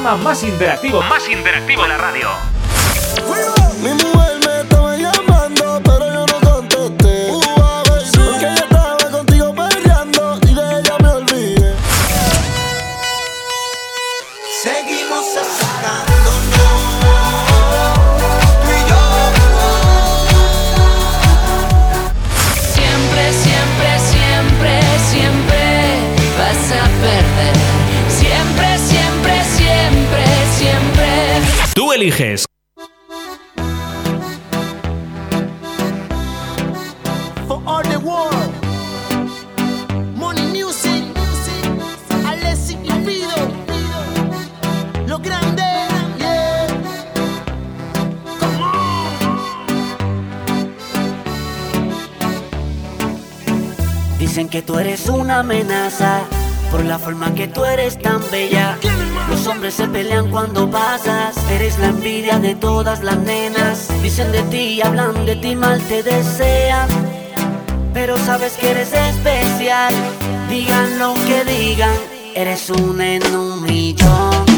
más interactivo, más interactivo de la radio. On. Dicen que tú eres una amenaza por la forma que tú eres tan bella. Los hombres se pelean cuando pasas, eres la envidia de todas las nenas. Dicen de ti, hablan de ti, mal te desean. Pero sabes que eres especial, digan lo que digan, eres un en un millón.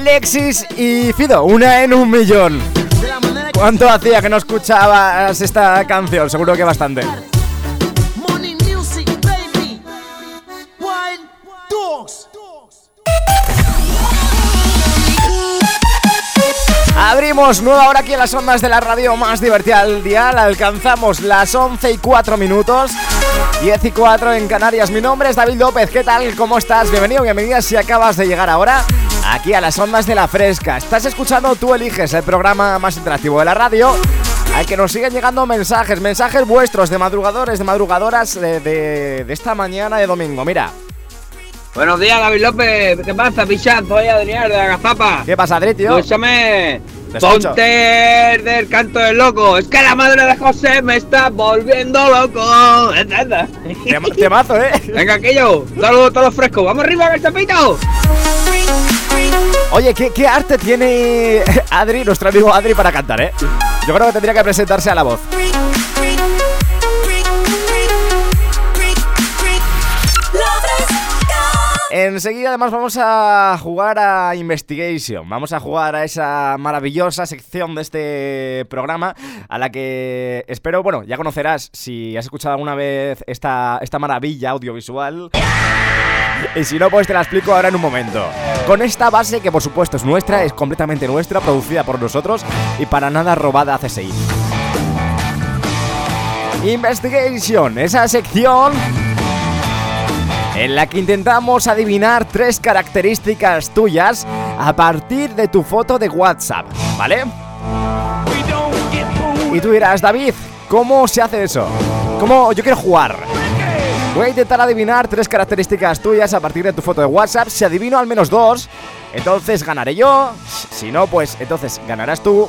Alexis y Fido, una en un millón. ¿Cuánto hacía que no escuchabas esta canción? Seguro que bastante. Abrimos nueva hora aquí en las ondas de la radio más divertida del día. Alcanzamos las 11 y 4 minutos. 10 y 4 en Canarias. Mi nombre es David López. ¿Qué tal? ¿Cómo estás? Bienvenido, bienvenida si acabas de llegar ahora aquí a las ondas de la fresca. Estás escuchando Tú Eliges, el programa más interactivo de la radio. Al que nos siguen llegando mensajes, mensajes vuestros de madrugadores, de madrugadoras de, de- de esta mañana de domingo. Mira, Buenos días, David López. ¿Qué pasa, pichán? Soy Adrián de Agazapa. ¿qué pasa, Adri, tío? Escúchame. Te. Ponte del canto del loco. Es que la madre de José me está volviendo loco. ¿Entiendes? Tema- Temazo, ¿eh? Venga, aquello. Saludos a todos los frescos. ¡Vamos arriba, cachapito! Oye, ¿qué, qué arte tiene Adri, nuestro amigo Adri, para cantar, eh? Yo creo que tendría que presentarse a la voz. Enseguida además vamos a jugar a Investigation, vamos a jugar a esa maravillosa sección de este programa a la que espero, bueno, ya conocerás si has escuchado alguna vez esta, esta maravilla audiovisual. Y si no, pues te la explico ahora en un momento. Con esta base que por supuesto es nuestra, es completamente nuestra, producida por nosotros y para nada robada a CSI. Investigation, esa sección en la que intentamos adivinar tres características tuyas a partir de tu foto de WhatsApp, ¿vale? Y tú dirás, David, ¿cómo se hace eso? ¿Cómo yo quiero jugar? Voy a intentar adivinar tres características tuyas a partir de tu foto de WhatsApp. Si adivino al menos dos, entonces ganaré yo. Si no, pues entonces ganarás tú.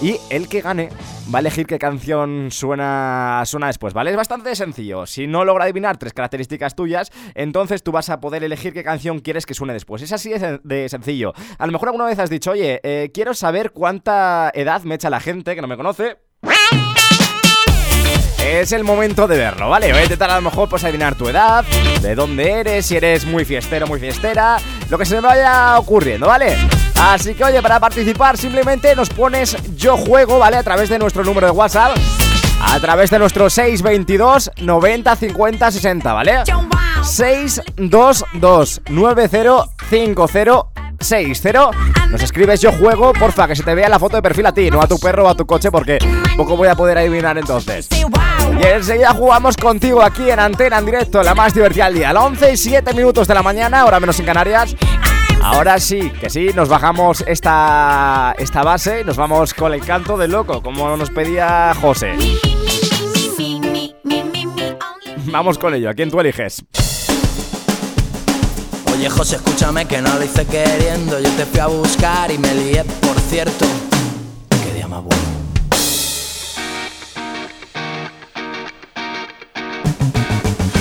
Y el que gane va a elegir qué canción suena, suena después, ¿vale? Es bastante sencillo. Si no logra adivinar tres características tuyas, entonces tú vas a poder elegir qué canción quieres que suene después. Es así de, sencillo. A lo mejor alguna vez has dicho, oye, eh, quiero saber cuánta edad me echa la gente que no me conoce. Es el momento de verlo, ¿vale? Voy a intentar a lo mejor pues adivinar tu edad, de dónde eres, si eres muy fiestero, muy fiestera, lo que se me vaya ocurriendo, ¿vale? Así que oye, para participar simplemente nos pones yo juego, ¿vale? A través de nuestro número de WhatsApp, a través de nuestro 622 90 50 60, ¿vale? 622 9050 60. Nos escribes yo juego, porfa, que se te vea la foto de perfil a ti, no a tu perro o a tu coche, porque poco voy a poder adivinar entonces. Y enseguida jugamos contigo aquí en antena, en directo, la más divertida del día. A las 11 y 7 minutos de la mañana, ahora menos en Canarias. Ahora sí, que sí, nos bajamos esta, esta base y nos vamos con el canto del loco, como nos pedía José. Vamos con ello, ¿a quién tú eliges? Oye escúchame que no lo hice queriendo. Yo te fui a buscar y me lié, por cierto. Qué día más bueno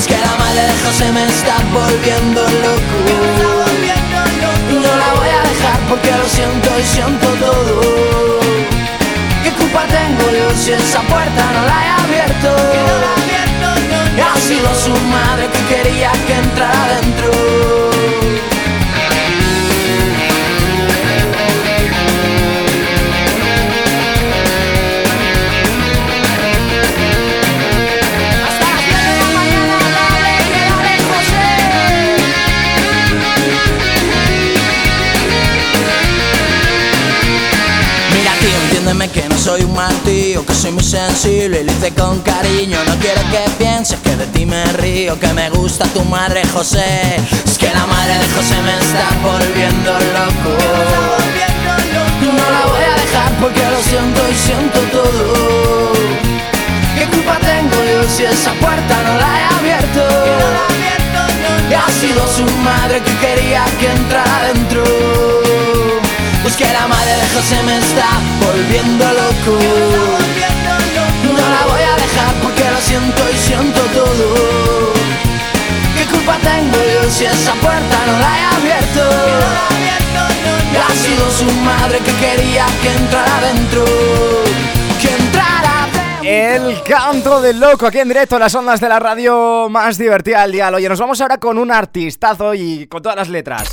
es que la madre de José me está volviendo loco. Y no la voy a dejar porque lo siento y siento todo. ¿Qué culpa tengo yo si esa puerta no la he abierto? Ha sido su madre que quería que entrara adentro. Que no soy un mal tío, que soy muy sensible y lo hice con cariño. No quiero que pienses que de ti me río, que me gusta tu madre José. Es que la madre de José me está volviendo loco. No la voy a dejar porque lo siento y siento todo. ¿Qué culpa tengo yo si esa puerta no la he abierto? Y ha sido su madre que quería que entrara dentro. Que la madre de José me está volviendo loco. No la voy a dejar porque lo siento y siento todo. ¿Qué culpa tengo yo si esa puerta no la he abierto? Ha sido su madre que quería que entrara adentro. Que entrara El canto del loco aquí en directo a las ondas de la radio más divertida del día. Oye, nos vamos ahora con un artistazo y con todas las letras.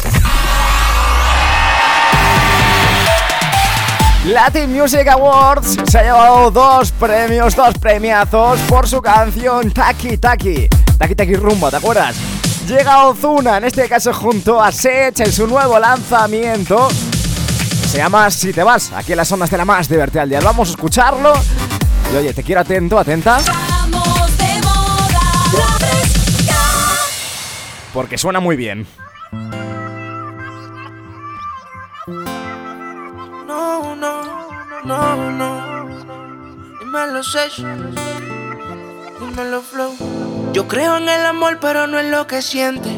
Latin Music Awards se ha llevado dos premios, dos premiazos por su canción Taki Taki. Taki Taki Rumba, ¿te acuerdas? Llega Ozuna, en este caso junto a Sech en su nuevo lanzamiento. Se llama Si te vas, aquí en las ondas de la más divertida del día. Vamos a escucharlo. Y oye, te quiero atento, atenta. Porque suena muy bien. No, no. Dímelo, Sesh. Dímelo, Flow. Yo creo en el amor, pero no en lo que siente.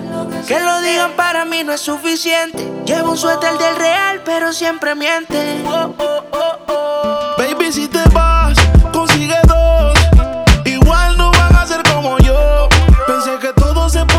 Que lo digan para mí no es suficiente. Llevo un suéter del real, pero siempre miente. Oh, oh, oh. Baby, si te vas, consigue dos. Igual no van a ser como yo. Pensé que todo se podía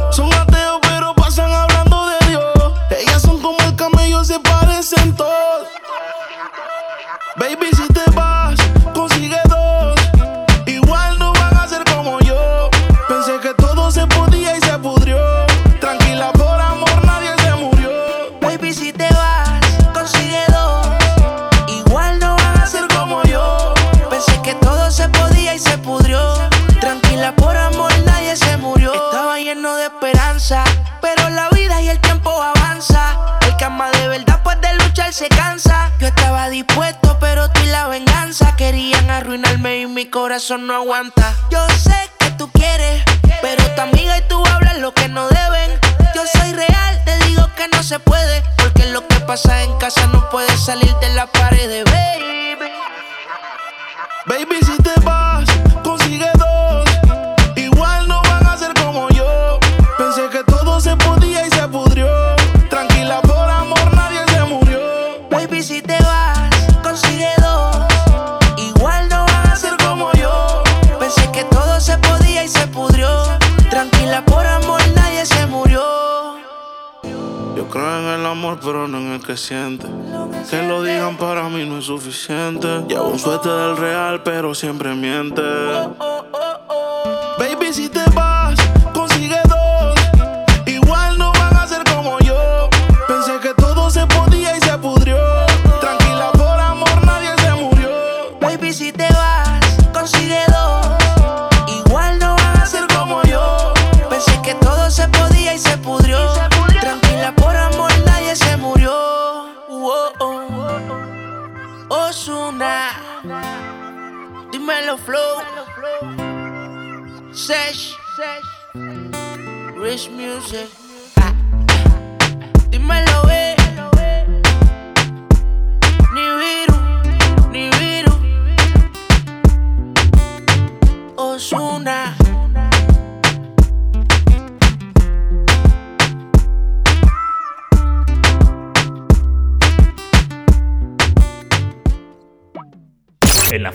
Baby, si te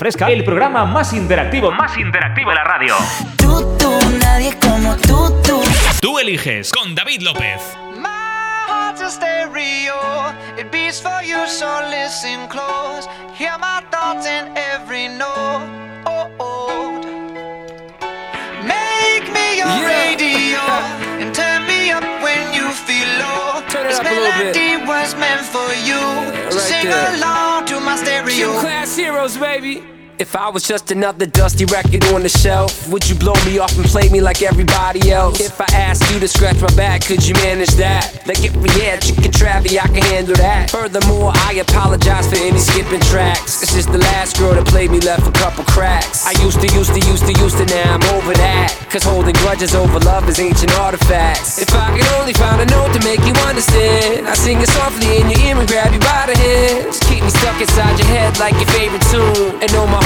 fresca, el programa más interactivo, más interactivo de la radio. Tú, tú, nadie como tú, tú. Tú eliges con David López. My heart's a stereo. It beats for you, so listen close. Hear my thoughts in every note. Oh, oh. Make me your radio and turn me up when you feel low. this melody was meant for you. so sing along to my stereo. class heroes, baby. If I was just another dusty record on the shelf, would you blow me off and play me like everybody else? If I asked you to scratch my back, could you manage that? Like if we had chicken travy, I can handle that. Furthermore, I apologize for any skipping tracks. It's just the last girl that played me left a couple cracks. I used to, used to, used to, used to, now I'm over that. Cause holding grudges over love is ancient artifacts. If I could only find a note to make you understand, I sing it softly in your ear and grab you by the hands. Keep me stuck inside your head like your favorite tune. And know my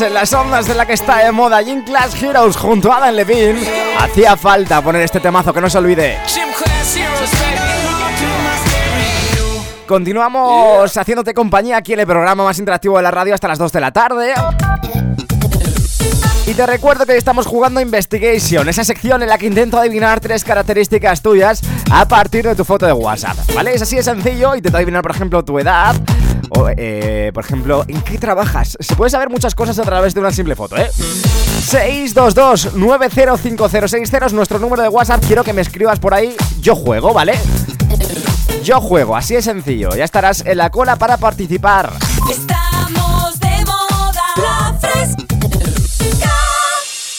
En las ondas de la que está de moda Gym Class Heroes junto a Adam Levine. Hacía falta poner este temazo que no se olvide. Continuamos haciéndote compañía aquí en el programa más interactivo de la radio hasta las 2 de la tarde. Y te recuerdo que hoy estamos jugando Investigation, esa sección en la que intento adivinar tres características tuyas a partir de tu foto de WhatsApp, ¿vale? Es así de sencillo, intento adivinar, por ejemplo, tu edad o, eh, por ejemplo, en qué trabajas. Se puede saber muchas cosas a través de una simple foto, ¿eh? 622-905060 es nuestro número de WhatsApp. Quiero que me escribas por ahí, yo juego, ¿vale? Yo juego, así de sencillo. Ya estarás en la cola para participar. Estamos de moda. La fresca.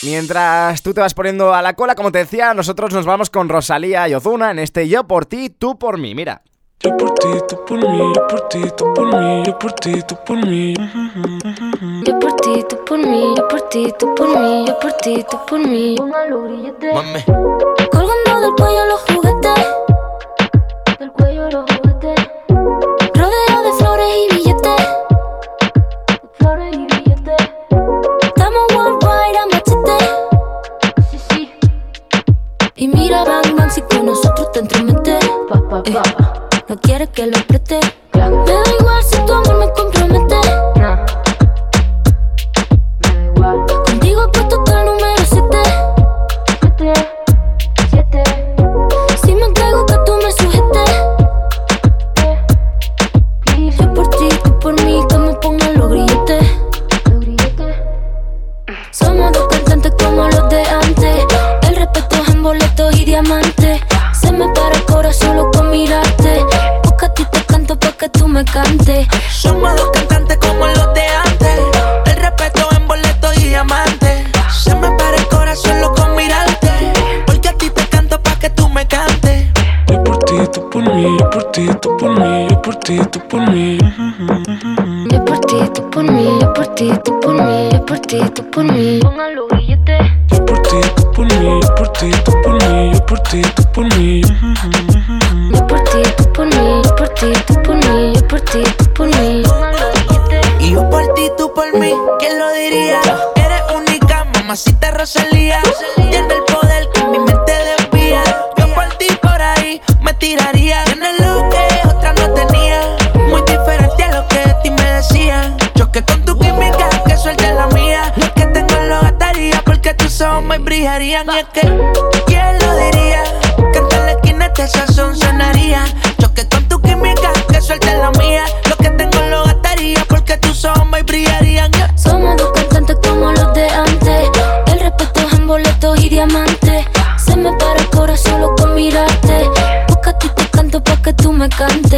Mientras tú te vas poniendo a la cola, como te decía, nosotros nos vamos con Rosalía y Ozuna en este Yo por ti, tú por mí. Mira. Yo por ti, tú por mí, yo por ti, tú por mí, yo por ti, tú por mí. Yo por ti, tú por mí, yo por ti, tú por mí, yo por ti, tú por mí. Mami. Colgando del cuello los juguetes. Del cuello los juguetes. Rodeo de flores y billetes. De flores y billetes. Estamos worldwide a machete. Sí, sí. Y mira, bang, bang, si con nosotros te entrometes. Pa, pa, pa. No quieres que lo preste. Me da igual si tu amor me compromete.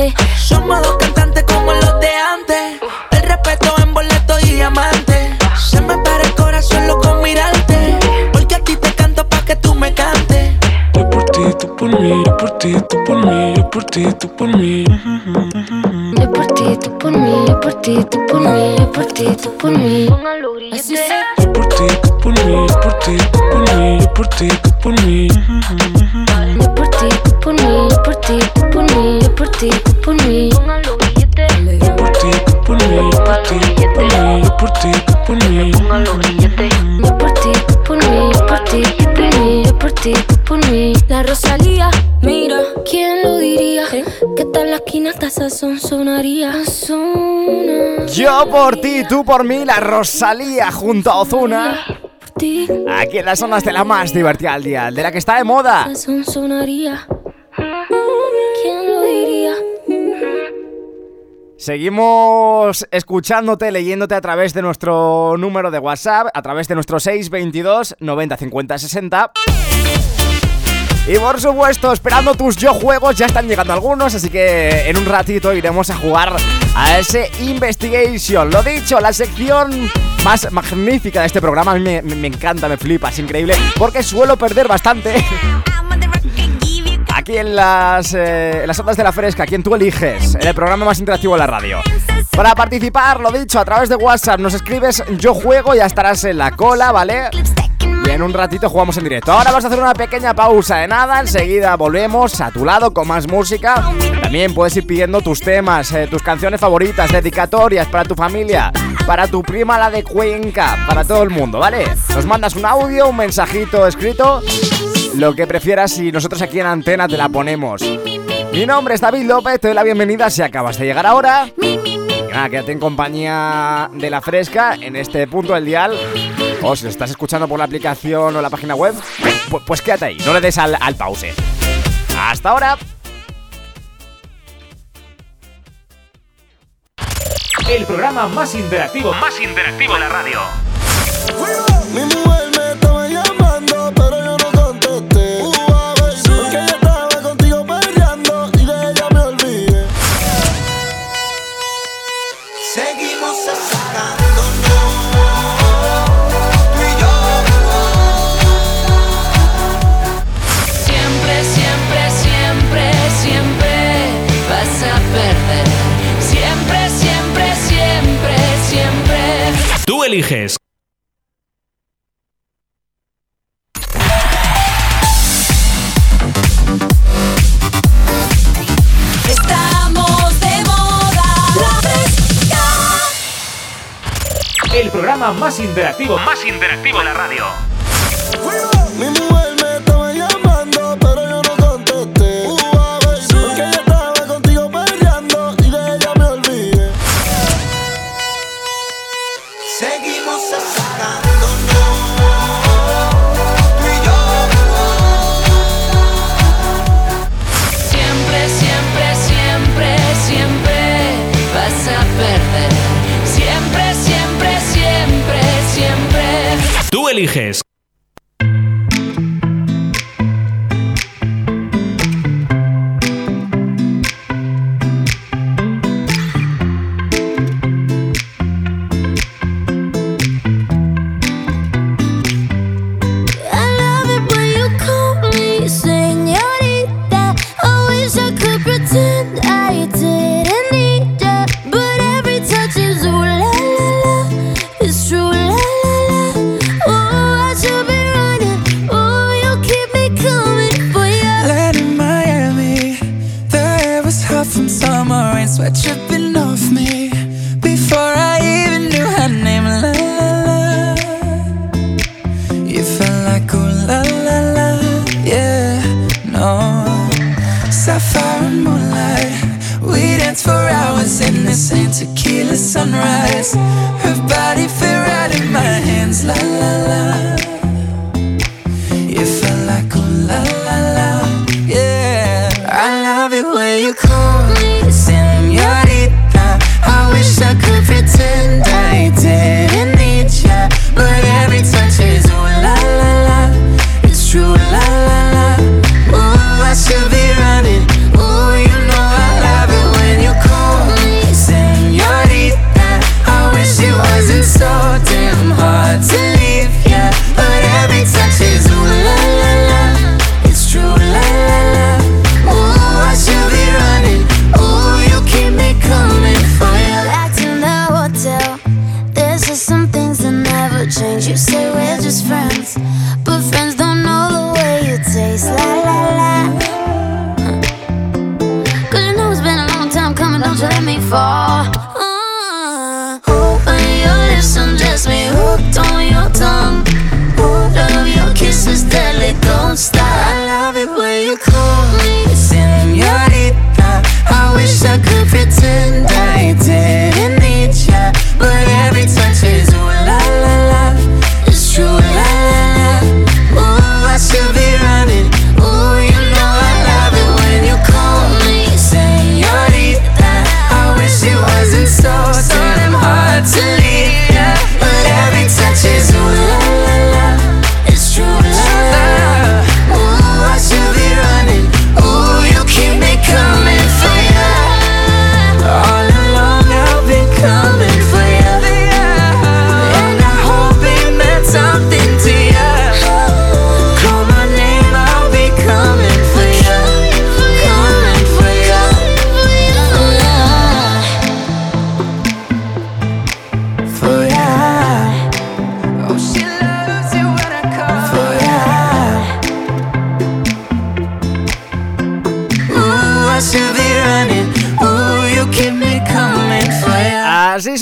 Me Sona. Yo por ti, tú por mí, la Rosalía junto a Ozuna. Aquí en las zonas de la más divertida al día, de la que está de moda. Seguimos escuchándote, leyéndote a través de nuestro número de WhatsApp, a través de nuestro 622 90 50 60. Y por supuesto, esperando tus yo juegos, ya están llegando algunos, así que en un ratito iremos a jugar a ese Investigation. Lo dicho, la sección más magnífica de este programa, a mí me, encanta, me flipa, es increíble, porque suelo perder bastante. Aquí en las, eh, en las ondas de la fresca, quien tú eliges, en el programa más interactivo de la radio. Para participar, lo dicho, a través de WhatsApp nos escribes yo juego, ya estarás en la cola, ¿vale? En un ratito jugamos en directo. Ahora vamos a hacer una pequeña pausa de nada, enseguida volvemos a tu lado con más música. También puedes ir pidiendo tus temas, eh, tus canciones favoritas, dedicatorias para tu familia, para tu prima la de Cuenca, para todo el mundo, ¿vale? Nos mandas un audio, un mensajito escrito, lo que prefieras y nosotros aquí en Antena te la ponemos. Mi nombre es David López, te doy la bienvenida si acabas de llegar ahora. Y nada, quédate en compañía de la fresca en este punto del dial. O si lo estás escuchando por la aplicación o la página web, pu- pues quédate ahí, no le des al, al pause. Hasta ahora. El programa más interactivo, más interactivo de la radio. Eliges. Estamos de moda. La fresca. El programa más interactivo, más interactivo de la radio. Eliges.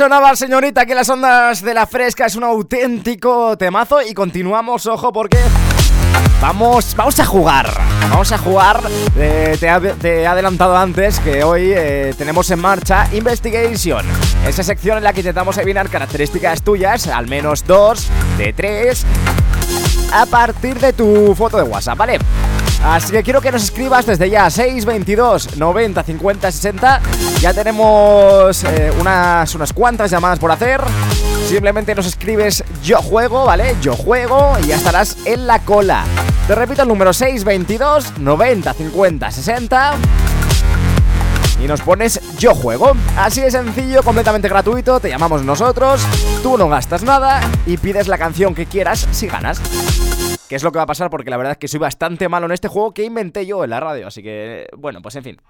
Sonaba, señorita, que las ondas de la fresca es un auténtico temazo y continuamos, ojo, porque vamos, vamos a jugar. Vamos a jugar. Eh, te, he, adelantado antes que hoy eh, tenemos en marcha Investigation. Esa sección en la que intentamos adivinar características tuyas, al menos dos de tres, a partir de tu foto de WhatsApp, ¿vale? Así que quiero que nos escribas desde ya 622 90 50 60. Ya tenemos eh, unas, unas cuantas llamadas por hacer. Simplemente nos escribes yo juego, ¿vale? Yo juego y ya estarás en la cola. Te repito el número 622 90 50 60 y nos pones yo juego. Así de sencillo, completamente gratuito, te llamamos nosotros, tú no gastas nada y pides la canción que quieras si ganas. Que es lo que va a pasar porque la verdad es que soy bastante malo en este juego que inventé yo en la radio, así que bueno, pues en fin.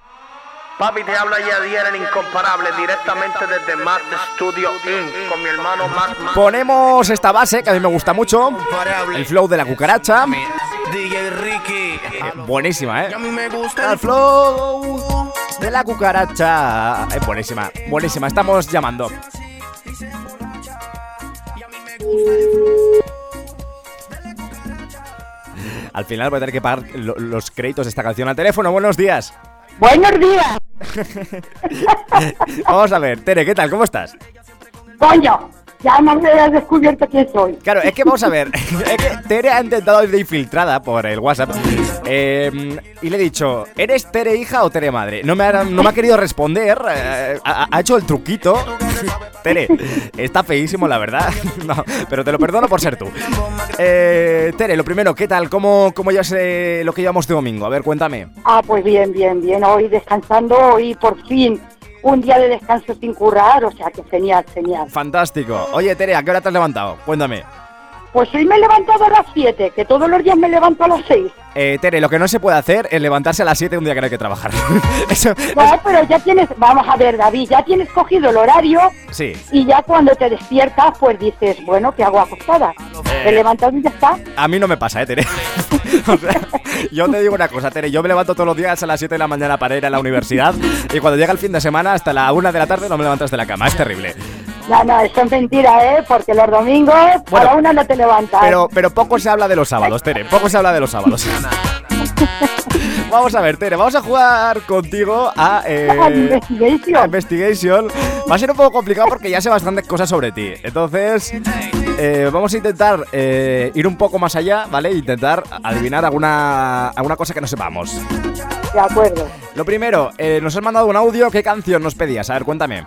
Papi, te habla Yadier el incomparable directamente desde Mac Studio Inc. con mi hermano Mac Mac. Ponemos esta base que a mí me gusta mucho, el flow de la cucaracha. DJ Ricky. Eh, buenísima, ¿eh? Y a mí me gusta El flow de la cucaracha. Es buenísima, buenísima. Estamos llamando. Al final voy a tener que pagar lo- los créditos de esta canción al teléfono. Buenos días. Buenos días, Vamos a ver, Tere, ¿qué tal? ¿Cómo estás? coño. Ya me habías descubierto quién soy. Claro, es que vamos a ver. Es que Tere ha intentado ir de infiltrada por el WhatsApp. eh, y le he dicho, ¿eres Tere hija o Tere madre? No me ha, no me ha querido responder. eh, ha, ha hecho el truquito. Tere, está feísimo, la verdad. No, pero te lo perdono por ser tú. Eh, Tere, lo primero, ¿qué tal? ¿Cómo, cómo llevas eh, lo que llevamos de domingo? A ver, cuéntame. Ah, pues bien, bien, bien. Hoy descansando, hoy por fin un día de descanso sin currar, o sea que genial, genial. Fantástico. Oye, Tere, ¿a qué hora te has levantado? Cuéntame. Pues hoy me he levantado a las 7, que todos los días me levanto a las 6. Eh, Tere, lo que no se puede hacer es levantarse a las 7 un día que no hay que trabajar. Eso, No, pero ya tienes, vamos a ver, David, ya tienes cogido el horario sí. y ya cuando te despiertas, pues dices, bueno, ¿qué hago acostada? Me he levantado y ya está. A mí no me pasa, ¿eh, Tere? O sea, yo te digo una cosa, Tere. Yo me levanto todos los días a las 7 de la mañana para ir a la universidad y cuando llega el fin de semana hasta la 1 de la tarde no me levantas de la cama. Es terrible. No, no, eso es mentira, ¿eh? Porque los domingos a la una no te levantas. Pero, pero poco se habla de los sábados, Tere. Poco se habla de los sábados. Vamos a ver, Tere, vamos a jugar contigo a, eh, Investigation. a Investigation. Va a ser un poco complicado porque ya sé bastantes cosas sobre ti. Entonces, eh, vamos a intentar eh, ir un poco más allá, ¿vale? Intentar adivinar alguna, alguna cosa que no sepamos. De acuerdo. Lo primero, eh, nos has mandado un audio. ¿Qué canción nos pedías? A ver, cuéntame.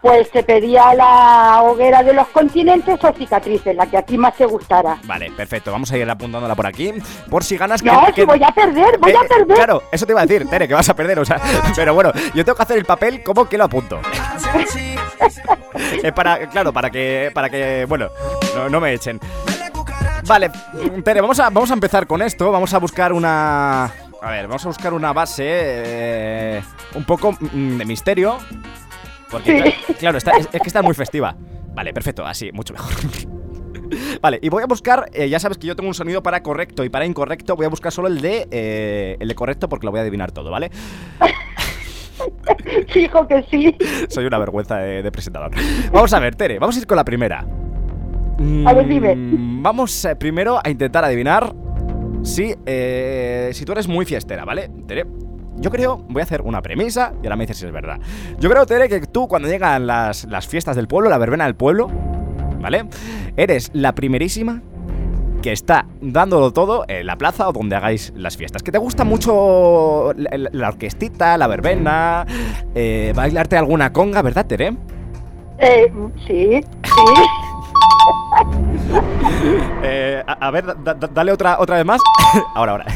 Pues te pedía la hoguera de los continentes o cicatrices, la que a ti más te gustara. Vale, perfecto. Vamos a ir apuntándola por aquí. Por si ganas No, que, si voy a perder, voy Eh, a perder. Claro, eso te iba a decir, Tere, que vas a perder, o sea, pero bueno, yo tengo que hacer el papel como que lo apunto. Es para, claro, para que, para que, bueno, no, no me echen. Vale, Tere, vamos a, vamos a empezar con esto, vamos a buscar una... A ver, vamos a buscar una base eh, un poco mm, de misterio. Porque, cla- claro, está- es, es que está muy festiva. Vale, perfecto, así, mucho mejor. Vale, y voy a buscar, eh, ya sabes que yo tengo un sonido para correcto y para incorrecto, voy a buscar solo el de, eh, el de correcto porque lo voy a adivinar todo, ¿vale? Fijo que sí. Soy una vergüenza de, de presentador. Vamos a ver, Tere, vamos a ir con la primera. A ver, dime. Mm, Vamos eh, primero a intentar adivinar si, eh, si tú eres muy fiestera, ¿vale? Tere, yo creo, voy a hacer una premisa y ahora me dices si es verdad. Yo creo, Tere, que tú cuando llegan las, las fiestas del pueblo, la verbena del pueblo, ¿vale? Eres la primerísima que está dándolo todo en la plaza o donde hagáis las fiestas. Que te gusta mucho la, orquestita, la verbena, eh, bailarte alguna conga, ¿verdad, Tere? Eh, sí, sí. Eh, a, a ver, da- da- dale otra, otra vez más. ahora, ahora.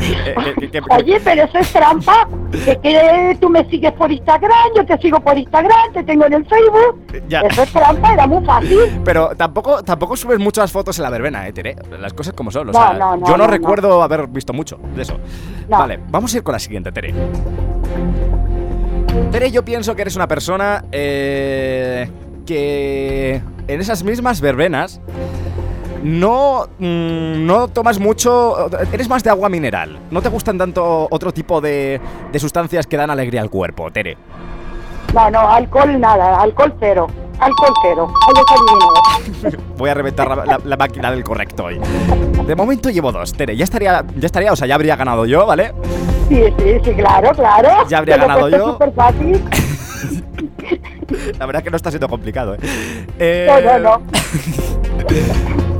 Eh, que- que- que- Oye, pero eso es trampa. Que, que tú me sigues por Instagram, yo te sigo por Instagram, te tengo en el Facebook. ya. Eso es trampa, era muy fácil. Pero tampoco, tampoco subes muchas fotos en la verbena, eh, Tere. Las cosas como son. O No, sea, no, no, yo no, recuerdo haber visto mucho de eso. Vale, vamos a ir con la siguiente, Tere. Tere, yo pienso que eres una persona eh, que en esas mismas verbenas no, mm, no tomas mucho. Eres más de agua mineral. No te gustan tanto otro tipo de, de sustancias que dan alegría al cuerpo, Tere. No, no, alcohol nada, alcohol cero. Alcohol cero. Voy a reventar la, la- la máquina del correcto hoy. De momento llevo dos, Tere. Ya estaría, ya estaría, o sea, ya habría ganado yo, ¿vale? Sí, sí, sí, claro, claro. Ya habría ganado yo. súper fácil. La verdad es que no está siendo complicado, ¿eh? Eh, No, no, no.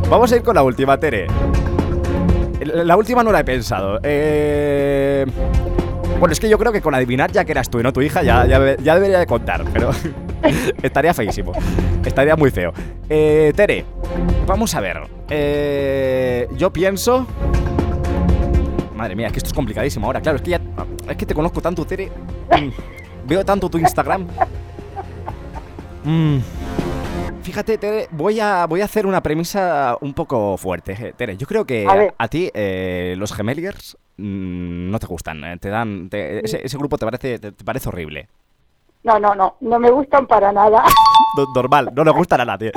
Vamos a ir con la última, Tere. La la última no la he pensado. Eh... Bueno, es que yo creo que con adivinar ya que eras tú y no tu hija, ya, ya, ya debería de contar, pero estaría feísimo. Estaría muy feo. Eh, Tere, vamos a ver. Eh, yo pienso... Madre mía, es que esto es complicadísimo ahora. Claro, es que ya... Es que te conozco tanto, Tere. Mm, Veo tanto tu Instagram. Mm. Fíjate, Tere, voy a, voy a hacer una premisa un poco fuerte. eh, Tere, yo creo que A ti eh, los gemeliers mm, no te gustan. eh, Te dan, te- ese, ese grupo te parece, te, te parece horrible. No, no, no, no me gustan para nada. No- Normal, no le gustan a nadie.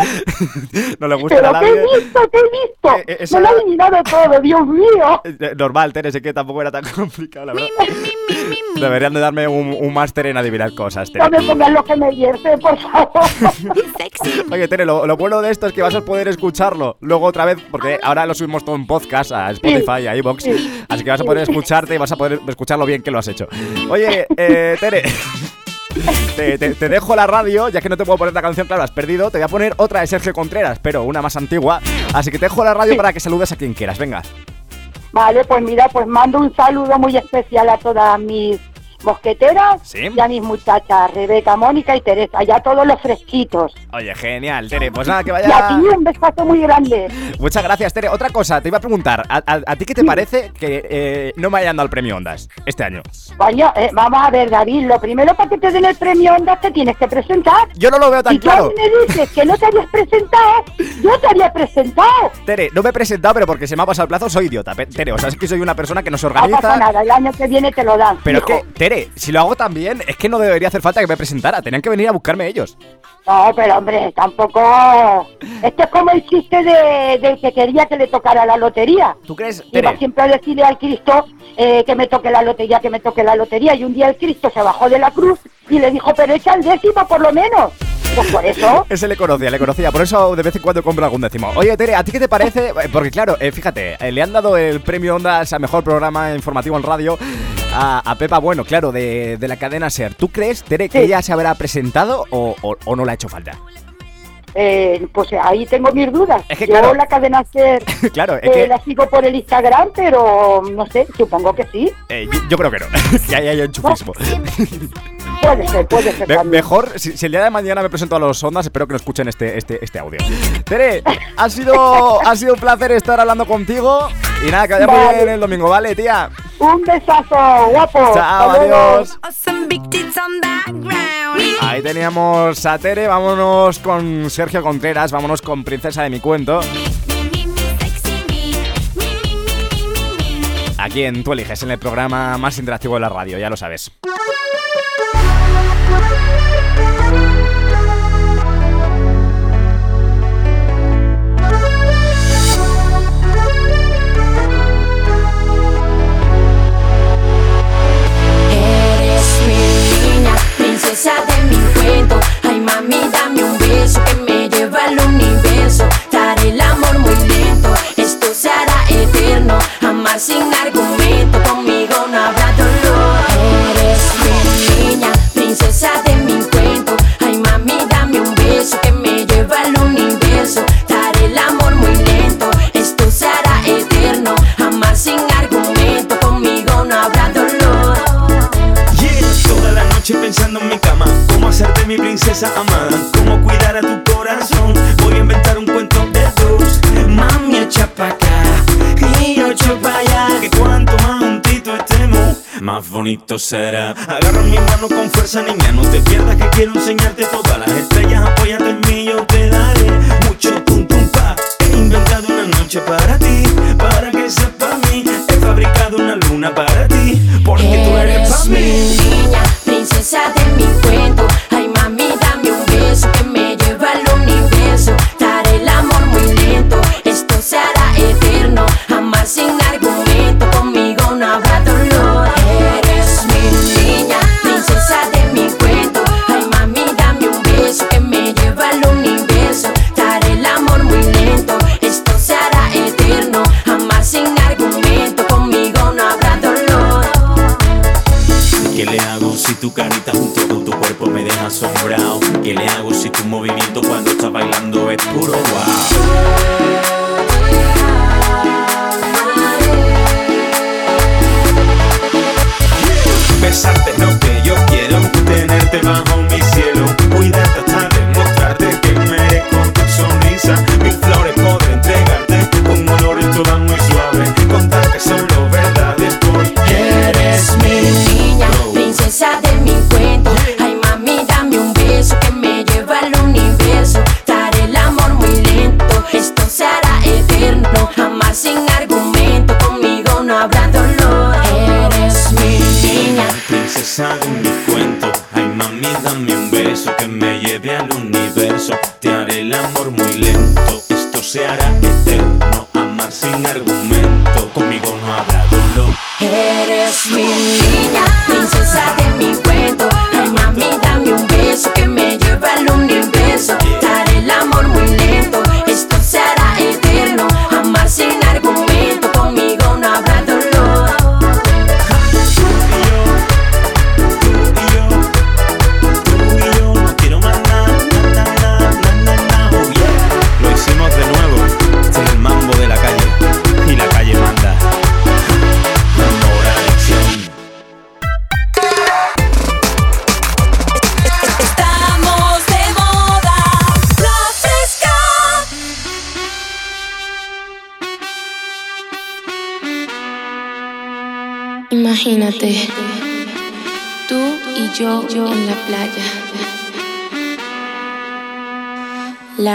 no le gustan a Pero ¿qué nadie. he visto? ¿Qué he visto? Eh, eh, eso Me lo he adivinado todo, Dios mío. Eh, Normal, Tere, sé que tampoco era tan complicado, la verdad. Deberían de darme un, un máster en adivinar cosas, Tere. No me pongas lo que me dierte, por favor. Oye, Tere, lo, lo bueno de esto es que vas a poder escucharlo luego otra vez, porque ahora lo subimos todo en podcast a Spotify, a iVoox, así que vas a poder escucharte y vas a poder escucharlo bien que lo has hecho. Oye, eh, Tere, te, te- te dejo la radio, ya que no te puedo poner la canción, claro, has perdido, te voy a poner otra de Sergio Contreras, pero una más antigua, así que te dejo la radio para que saludes a quien quieras, venga. Vale, pues mira, pues mando un saludo muy especial a todas mis mosqueteras Sí. y a mis muchachas, Rebeca, Mónica y Teresa, ya todos los fresquitos. Oye, genial, Tere. Pues nada, que Y a vaya. ti un besazo muy grande. Muchas gracias, Tere. Otra cosa, te iba a preguntar, ¿a, a- a ti qué te parece que eh, no me hayan dado el premio Ondas este año? Coño, eh, vamos a ver, David, lo primero para que te den el premio Ondas te tienes que presentar. Yo no lo veo tan si claro. mí me dices que no te habías presentado, yo te había presentado. Tere, no me he presentado, pero porque se me ha pasado el plazo, soy idiota. Tere, o sea, es que soy una persona que no se No pasa organiza. nada, el año que viene te lo dan. Pero es fijo. que, Tere, si lo hago tan bien, es que no debería hacer falta que me presentara. Tenían que venir a buscarme ellos. No, pero hombre, tampoco... Esto es como el chiste de, del que quería que le tocara la lotería. ¿Tú crees, Iba Tere? siempre a decirle al Cristo eh, que me toque la lotería, que me toque la lotería. Y un día el Cristo se bajó de la cruz y le dijo, pero echa el décimo por lo menos. Pues por eso... Ese le conocía, le conocía. Por eso de vez en cuando compro algún décimo. Oye, Tere, ¿a ti qué te parece? Porque claro, eh, fíjate, eh, le han dado el premio Ondas a mejor programa informativo en radio a, a Pepa Bueno, claro, de, de la cadena Ser. ¿Tú crees, Tere, que Sí. ella se habrá presentado o, o- o no le ha hecho falta? Eh, pues ahí tengo mis dudas. Es que, Yo claro. la cadena ser claro, es eh, que la sigo por el Instagram, pero no sé, supongo que sí. eh, yo, yo creo que no, que ahí hay enchufismo. Puede ser, puede ser. Me- mejor, si, si el día de mañana me presento a los Ondas, espero que no escuchen este, este, este audio. Tere, ha sido, ha sido un placer estar hablando contigo. Y nada, que vaya muy Vale. bien el domingo, ¿vale, tía? Un besazo, guapo. Chao, adiós. Ahí teníamos a Tere, vámonos con Sergio Contreras, vámonos con Princesa de mi cuento. Aquí en Tú eliges, en el programa más interactivo de la radio, ya lo sabes. Princesa de mi cuento. Ay, mami, dame un beso que me lleva al universo. Daré el amor muy lento, esto se hará eterno. Amar sin argumento, conmigo noche pensando en mi cama. Cómo hacerte mi princesa amada. Cómo cuidar a tu corazón. Voy a inventar un cuento de dos Mami, echa pa' acá. Y yo echo pa' allá. Que cuanto más juntito estemos Más bonito será. Agarra mi mano con fuerza, niña. No te pierdas que quiero enseñarte todas las estrellas. Apóyate en mí, yo te daré Mucho tum tum pa. He inventado una noche para ti Para que sepa mí. He fabricado una luna para ti Porque tú eres pa' mí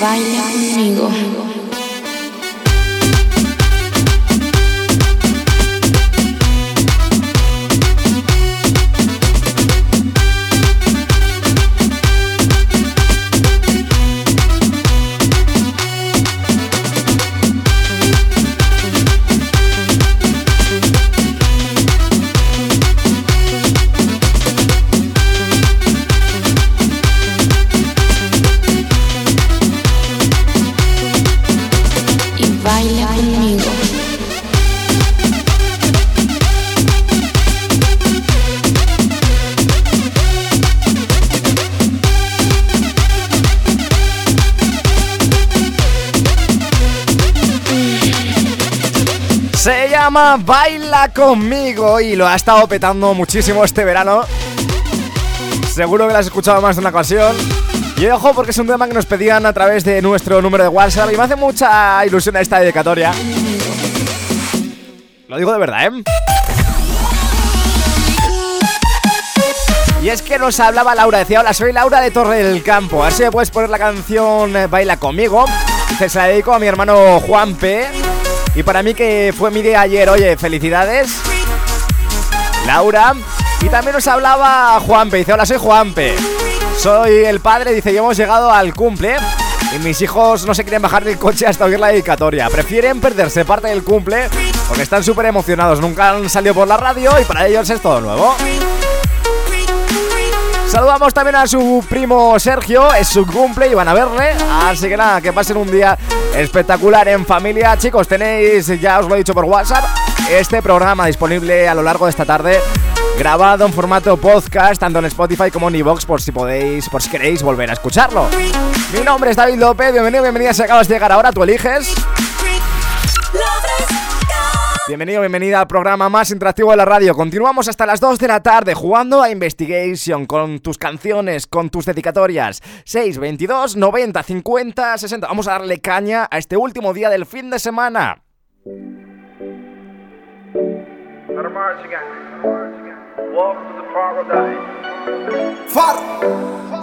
Baila conmigo. Baila conmigo y lo ha estado petando muchísimo este verano. Seguro que lo has escuchado más de una ocasión. Y ojo porque es un tema que nos pedían a través de nuestro número de WhatsApp y me hace mucha ilusión esta dedicatoria. Lo digo de verdad, ¿eh? Y es que nos hablaba Laura, decía, hola, soy Laura de Torre del Campo. A ver si me puedes poner la canción eh, Baila conmigo. Dice, se la dedico a mi hermano Juan P. Y para mí que fue mi día ayer, oye, felicidades. Laura. Y también nos hablaba Juanpe, dice, hola, soy Juanpe. Soy el padre, dice, y hemos llegado al cumple. Y mis hijos no se quieren bajar del coche hasta oír la dedicatoria. Prefieren perderse parte del cumple porque están súper emocionados. Nunca han salido por la radio y para ellos es todo nuevo. Saludamos también a su primo Sergio, es su cumple y van a verle. Así que nada, que pasen un día espectacular en familia. Chicos, tenéis, ya os lo he dicho por WhatsApp, este programa disponible a lo largo de esta tarde. Grabado en formato podcast, tanto en Spotify como en iVoox, por si podéis, por si queréis volver a escucharlo. Mi nombre es David López, bienvenido, bienvenida si acabas de llegar ahora, tú eliges. Bienvenido, bienvenida al programa más interactivo de la radio. Continuamos hasta las 2 de la tarde jugando a Investigation con tus canciones, con tus dedicatorias. 6, 22, 90, 50, 60. Vamos a darle caña a este último día del fin de semana.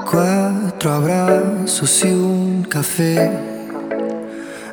Cuatro abrazos y un café.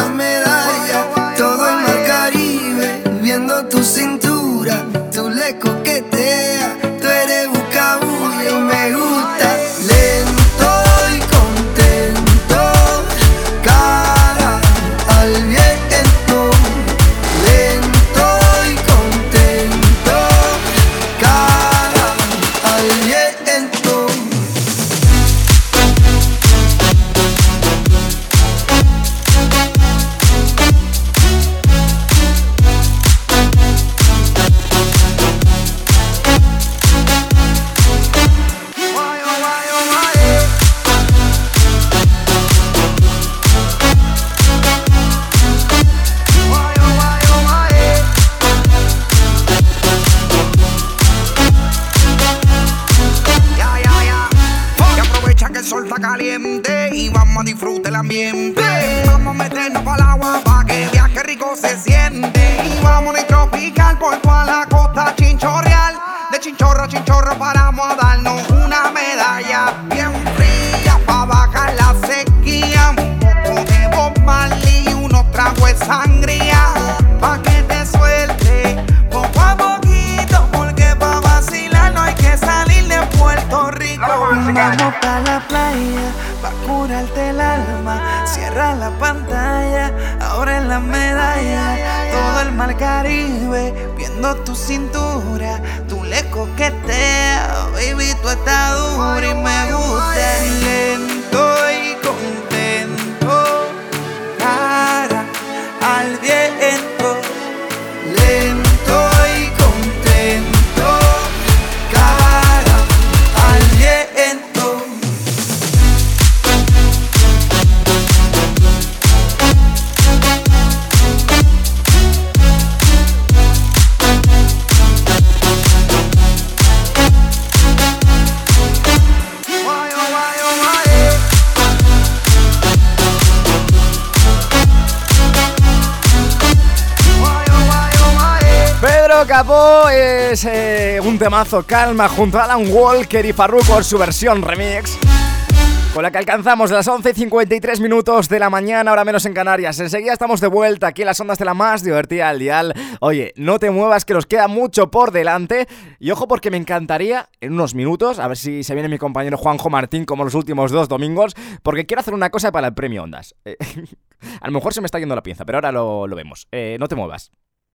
abre Vamos pa' la playa, pa' curarte el alma. Cierra la pantalla, abre la medalla. Todo el mar Caribe, viendo tu cintura. Tú le coqueteas, baby, tú estás dura y me gusta. Lento Capó es eh, un temazo calma junto a Alan Walker y Farruko su versión remix. Con la que alcanzamos las 11.53 minutos de la mañana, ahora menos en Canarias. Enseguida estamos de vuelta aquí en las ondas de la más divertida al dial. Oye, no te muevas que nos queda mucho por delante. Y ojo porque me encantaría en unos minutos, a ver si se viene mi compañero Juanjo Martín como los últimos dos domingos, porque quiero hacer una cosa para el premio Ondas. Eh, a lo mejor se me está yendo la pinza, pero ahora lo, lo vemos. Eh, no te muevas.